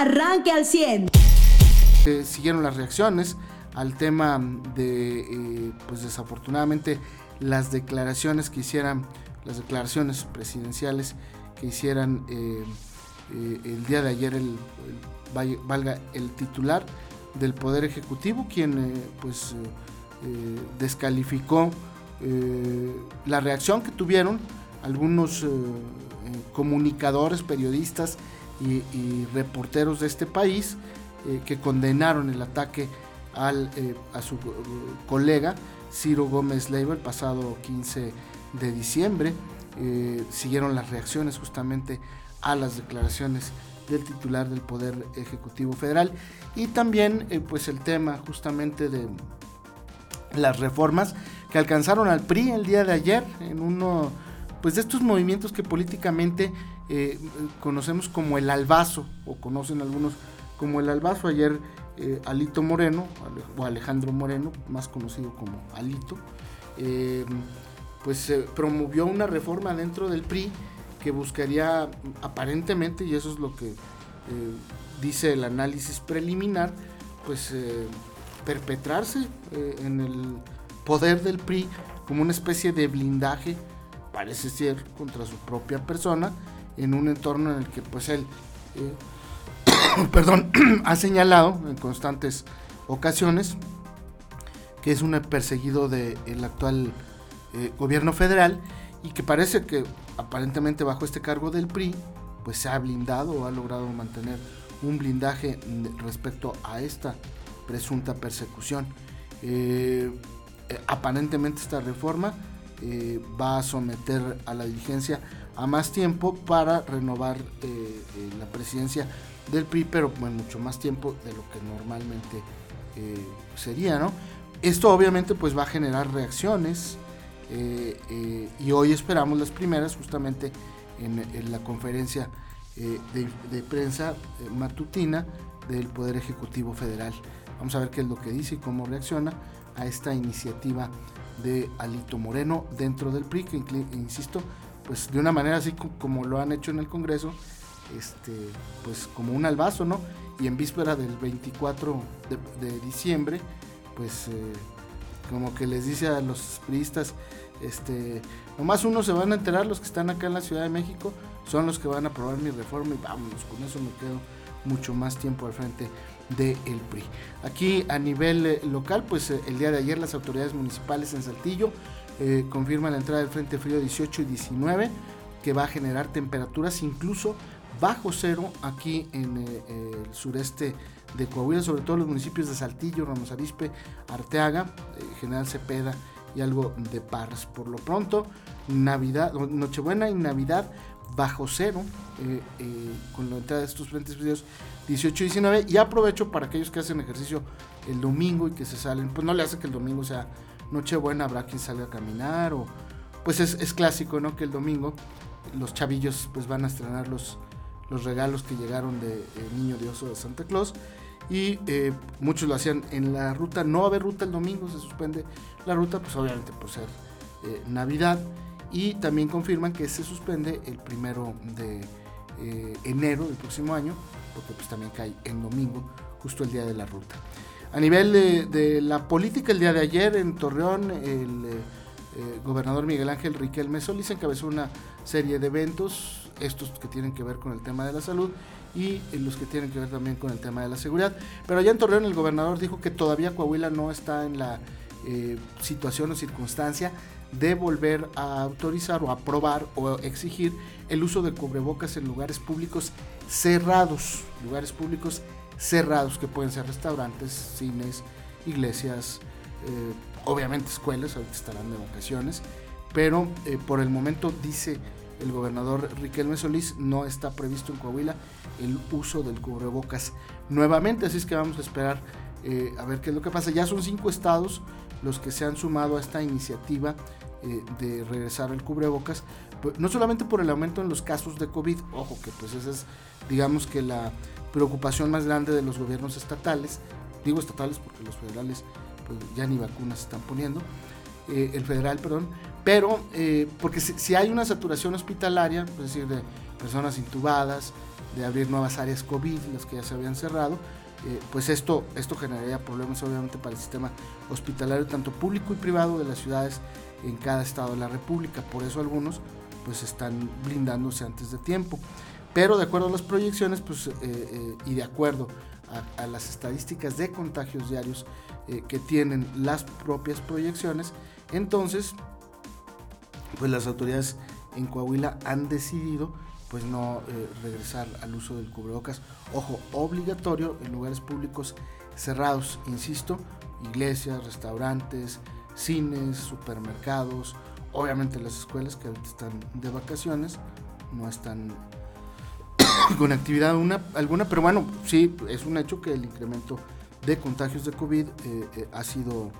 arranque al 100. siguieron las reacciones al tema de, eh, pues desafortunadamente, las declaraciones que hicieran, las declaraciones presidenciales que hicieran eh, eh, el día de ayer el, valga el titular del Poder Ejecutivo, quien pues descalificó la reacción que tuvieron algunos comunicadores, periodistas y, reporteros de este país que condenaron el ataque al, eh, a su colega Ciro Gómez Leiva el pasado 15 de diciembre. Eh, siguieron las reacciones justamente a las declaraciones del titular del Poder Ejecutivo Federal y también eh, pues el tema justamente de las reformas que alcanzaron al PRI el día de ayer en uno pues de estos movimientos que políticamente conocemos como el albazo o conocen algunos como el albazo. Ayer eh, Alito Moreno, o Alejandro Moreno, más conocido como Alito, eh, pues promovió una reforma dentro del PRI que buscaría aparentemente, y eso es lo que eh, dice el análisis preliminar, pues perpetrarse en el poder del PRI como una especie de blindaje, parece ser, contra su propia persona, en un entorno en el que pues él perdón, ha señalado en constantes ocasiones que es un perseguido del actual eh, gobierno federal y que parece que aparentemente bajo este cargo del PRI pues se ha blindado o ha logrado mantener un blindaje respecto a esta presunta persecución. Eh, eh, aparentemente esta reforma va a someter a la diligencia a más tiempo para renovar la presidencia del PRI, pero en mucho más tiempo de lo que normalmente eh, sería, ¿no? Esto obviamente pues va a generar reacciones eh, eh, y hoy esperamos las primeras justamente en, la conferencia de, prensa matutina del Poder Ejecutivo Federal. Vamos a ver qué es lo que dice y cómo reacciona a esta iniciativa de Alito Moreno dentro del PRI, que insisto, pues de una manera así como lo han hecho en el Congreso, este, pues como un albazo, ¿no? Y en víspera del 24 de, diciembre, pues eh, como que les dice a los priistas, este, nomás uno se van a enterar, los que están acá en la Ciudad de México, son los que van a aprobar mi reforma y vámonos, con eso me quedo mucho más tiempo al frente del el PRI. Aquí a nivel eh, local, pues eh, el día de ayer las autoridades municipales en Saltillo confirman la entrada del Frente Frío 18 y 19, que va a generar temperaturas incluso bajo cero aquí en eh, el sureste de Coahuila, sobre todo los municipios de Saltillo, Ramos Arispe, Arteaga, eh, General Cepeda y algo de Parras. Por lo pronto, Navidad, Nochebuena y Navidad bajo cero eh, con la entrada de estos frentes fríos 18 y 19 y aprovecho para aquellos que hacen ejercicio el domingo y que se salen, pues no le hace que el domingo sea Nochebuena, habrá quien salga a caminar o pues es, es clásico, ¿no? Que el domingo los chavillos pues van a estrenar los los regalos que llegaron de Niño Dioso de Santa Claus. Y eh, muchos lo hacían en la ruta. No va a haber ruta el domingo, se suspende la ruta, pues obviamente por ser eh, Navidad. Y también confirman que se suspende el primero de eh, enero del próximo año, porque pues también cae en domingo, justo el día de la ruta. A nivel de, la política, el día de ayer en Torreón, el gobernador Miguel Ángel Riquelme Solís encabezó una serie de eventos estos que tienen que ver con el tema de la salud y los que tienen que ver también con el tema de la seguridad. Pero allá en Torreón el gobernador dijo que todavía Coahuila no está en la eh, situación o circunstancia de volver a autorizar o aprobar o exigir el uso de cubrebocas en lugares públicos cerrados, lugares públicos cerrados que pueden ser restaurantes, cines, iglesias, eh, obviamente escuelas, ahorita estarán de vacaciones, pero eh, por el momento dice el gobernador Riquelme Solís, no está previsto en Coahuila el uso del cubrebocas nuevamente, así es que vamos a esperar eh, a ver qué es lo que pasa. Ya son cinco estados los que se han sumado a esta iniciativa de regresar al cubrebocas, pues, no solamente por el aumento en los casos de COVID, ojo que pues esa es digamos que la preocupación más grande de los gobiernos estatales, digo estatales porque los federales pues, ya ni vacunas están poniendo, eh, el federal, perdón, pero eh, porque si, hay una saturación hospitalaria, es decir, de personas intubadas, de abrir nuevas áreas COVID, las que ya se habían cerrado, eh, pues esto, esto generaría problemas obviamente para el sistema hospitalario, tanto público y privado de las ciudades en cada estado de la República. Por eso algunos pues están blindándose antes de tiempo. Pero de acuerdo a las proyecciones pues, eh, eh, y de acuerdo a, las estadísticas de contagios diarios que tienen las propias proyecciones, entonces pues las autoridades en Coahuila han decidido pues no eh, regresar al uso del cubrebocas. Ojo, obligatorio en lugares públicos cerrados, insisto, iglesias, restaurantes, cines, supermercados, obviamente las escuelas que ahorita están de vacaciones, no están con actividad alguna, pero bueno, sí, es un hecho que el incremento de contagios de COVID eh, eh, ha sido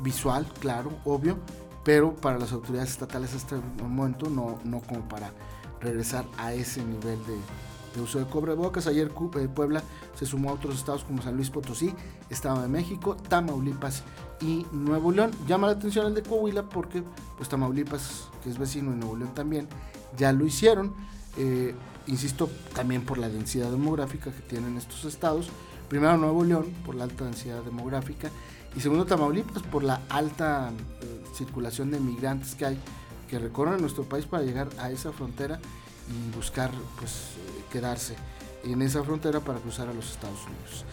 visual, claro, obvio, pero para las autoridades estatales hasta el momento no, no como para regresar a ese nivel de, uso de cubrebocas. Ayer eh, Puebla se sumó a otros estados como San Luis Potosí, Estado de México, Tamaulipas y Nuevo León. Llama la atención el de Coahuila porque pues Tamaulipas, que es vecino de Nuevo León también, ya lo hicieron. Eh, insisto, también por la densidad demográfica que tienen estos estados. Primero Nuevo León, por la alta densidad demográfica, y segundo Tamaulipas, por la alta eh, circulación de migrantes que hay que recorren nuestro país para llegar a esa frontera y buscar pues eh, quedarse en esa frontera para cruzar a los Estados Unidos.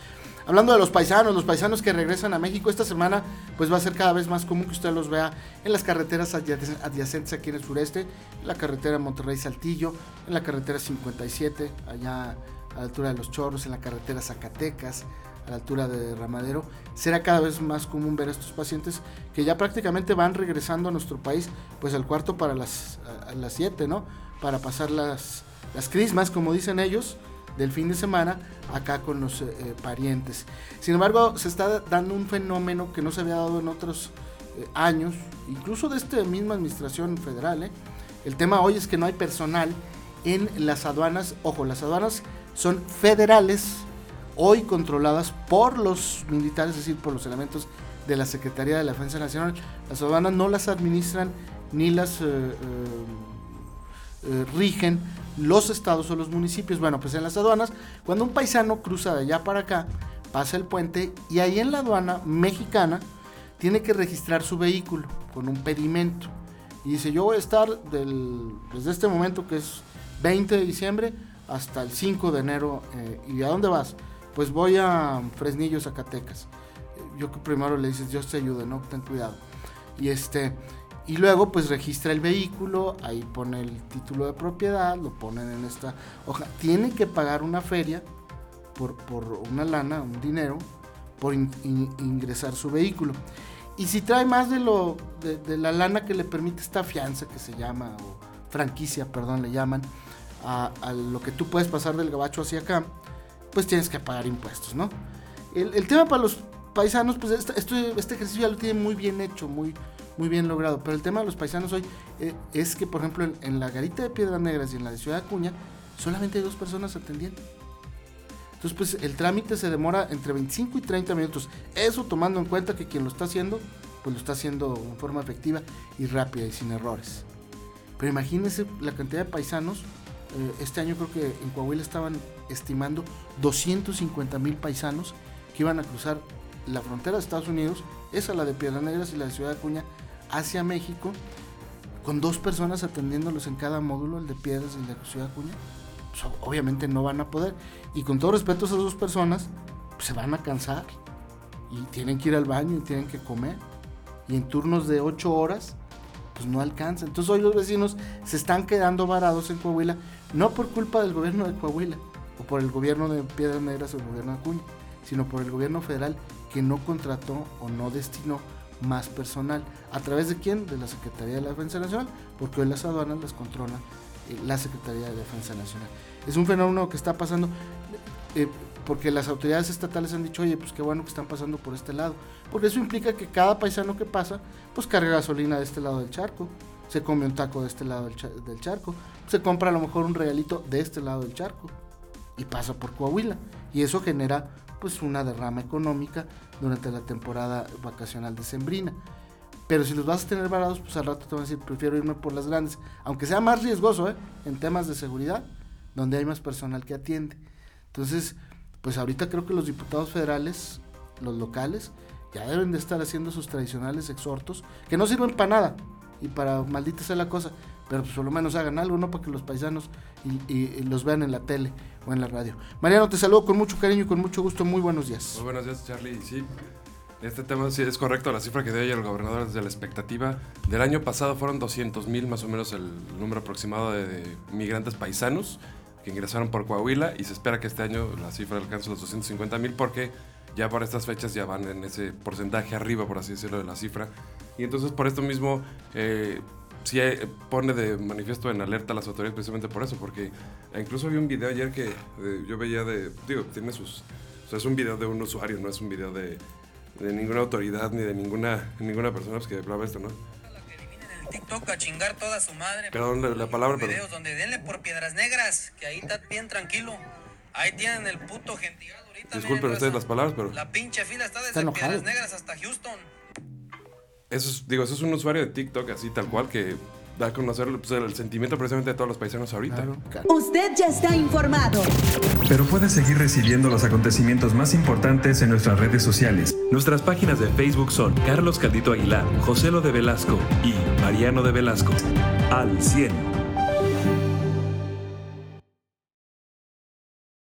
Hablando de los paisanos, los paisanos que regresan a México esta semana, pues va a ser cada vez más común que usted los vea en las carreteras adyacentes aquí en el sureste, en la carretera Monterrey-Saltillo, en la carretera 57, allá a la altura de los Chorros, en la carretera Zacatecas, a la altura de Ramadero, será cada vez más común ver a estos pacientes que ya prácticamente van regresando a nuestro país, pues al cuarto para las, a, las 7, ¿no? Para pasar las, las crismas, como dicen ellos, del fin de semana acá con los eh, eh, parientes. Sin embargo, se está dando un fenómeno que no se había dado en otros eh, años, incluso de esta misma administración federal. El tema hoy es que no hay personal en las aduanas. Ojo, las aduanas son federales hoy controladas por los militares, es decir, por los elementos de la Secretaría de la Defensa Nacional. Las aduanas no las administran ni las rigen los estados o los municipios. Bueno, pues en las aduanas, cuando un paisano cruza de allá para acá, pasa el puente y ahí en la aduana mexicana tiene que registrar su vehículo con un pedimento. Y dice, yo voy a estar desde este momento que es 20 de diciembre hasta el 5 de enero. ¿Y a dónde vas? pues voy a Fresnillo, Zacatecas. Yo primero le dices, Dios te ayude, ¿no? Ten cuidado. Y este, y luego pues registra el vehículo, ahí pone el título de propiedad, lo ponen en esta hoja. Tiene que pagar una feria por, una lana, un dinero, por ingresar su vehículo. Y si trae más de, lo, de, la lana que le permite esta fianza que se llama, o franquicia, perdón, le llaman, a lo que tú puedes pasar del gabacho hacia acá, pues tienes que pagar impuestos, ¿no? El, tema para los paisanos, pues este, este, ejercicio ya lo tiene muy bien hecho, muy, muy bien logrado, pero el tema de los paisanos hoy eh, es que, por ejemplo, en, la garita de Piedras Negras y en la de Ciudad Acuña, solamente hay dos personas atendiendo. Entonces, pues el trámite se demora entre 25 y 30 minutos. Eso tomando en cuenta que quien lo está haciendo, pues lo está haciendo en forma efectiva y rápida y sin errores. Pero imagínense la cantidad de paisanos eh, este año creo que en Coahuila estaban estimando 250 mil paisanos que iban a cruzar la frontera de Estados Unidos, esa la de Piedras Negras y la de Ciudad Acuña, hacia México, con dos personas atendiéndolos en cada módulo, el de Piedras y el de Ciudad Acuña. Obviamente no van a poder. Y con todo respeto a esas dos personas, pues, se van a cansar y tienen que ir al baño y tienen que comer. Y en turnos de 8 horas, pues no alcanza. Entonces hoy los vecinos se están quedando varados en Coahuila no por culpa del gobierno de Coahuila o por el gobierno de Piedras Negras o el gobierno de Acuña, sino por el gobierno federal que no contrató o no destinó más personal. ¿A través de quién? De la Secretaría de la Defensa Nacional, porque hoy las aduanas las controla eh, la Secretaría de Defensa Nacional. Es un fenómeno que está pasando eh, porque las autoridades estatales han dicho, oye, pues qué bueno que están pasando por este lado, porque eso implica que cada paisano que pasa, pues carga gasolina de este lado del charco, se come un taco de este lado del, charco, se compra a lo mejor un regalito de este lado del charco y pasa por Coahuila. Y eso genera pues una derrama económica durante la temporada vacacional de Sembrina. Pero si los vas a tener varados, pues al rato te van a decir, prefiero irme por las grandes, aunque sea más riesgoso ¿eh? en temas de seguridad, donde hay más personal que atiende. Entonces, pues ahorita creo que los diputados federales, los locales, ya deben de estar haciendo sus tradicionales exhortos, que no sirven para nada y para maldita sea la cosa, pero pues por lo menos hagan algo, ¿no? Para que los paisanos y, los vean en la tele o en la radio. Mariano, te saludo con mucho cariño y con mucho gusto. Muy buenos días. Muy buenos días, Charlie. Sí, este tema sí es correcto. La cifra que dio ayer el gobernador desde la expectativa del año pasado fueron 200 mil, más o menos el número aproximado de, migrantes paisanos que ingresaron por Coahuila y se espera que este año la cifra alcance los 250 mil porque ya por estas fechas ya van en ese porcentaje arriba, por así decirlo, de la cifra. Y entonces por esto mismo eh, sí eh, pone de manifiesto en alerta a las autoridades precisamente por eso, porque incluso vi un video ayer que eh, yo veía de, digo, tiene sus, o sea, es un video de un usuario, no es un video de, de ninguna autoridad ni de ninguna, ninguna persona pues, que hablaba esto, ¿no? TikTok a chingar toda su madre. Perdón la, la palabra, pero... Videos donde denle por piedras negras, que ahí está bien tranquilo. Ahí tienen el puto gentigado ahorita. Disculpen ustedes las palabras, pero... La pinche fila está desde Piedras Negras hasta Houston. Eso es, digo, eso es un usuario de TikTok así tal cual que da a conocer pues, el sentimiento precisamente de todos los paisanos ahorita. Usted ya está informado. Pero puede seguir recibiendo los acontecimientos más importantes en nuestras redes sociales. Nuestras páginas de Facebook son Carlos Caldito Aguilar, José Lo de Velasco y Mariano de Velasco. Al 100.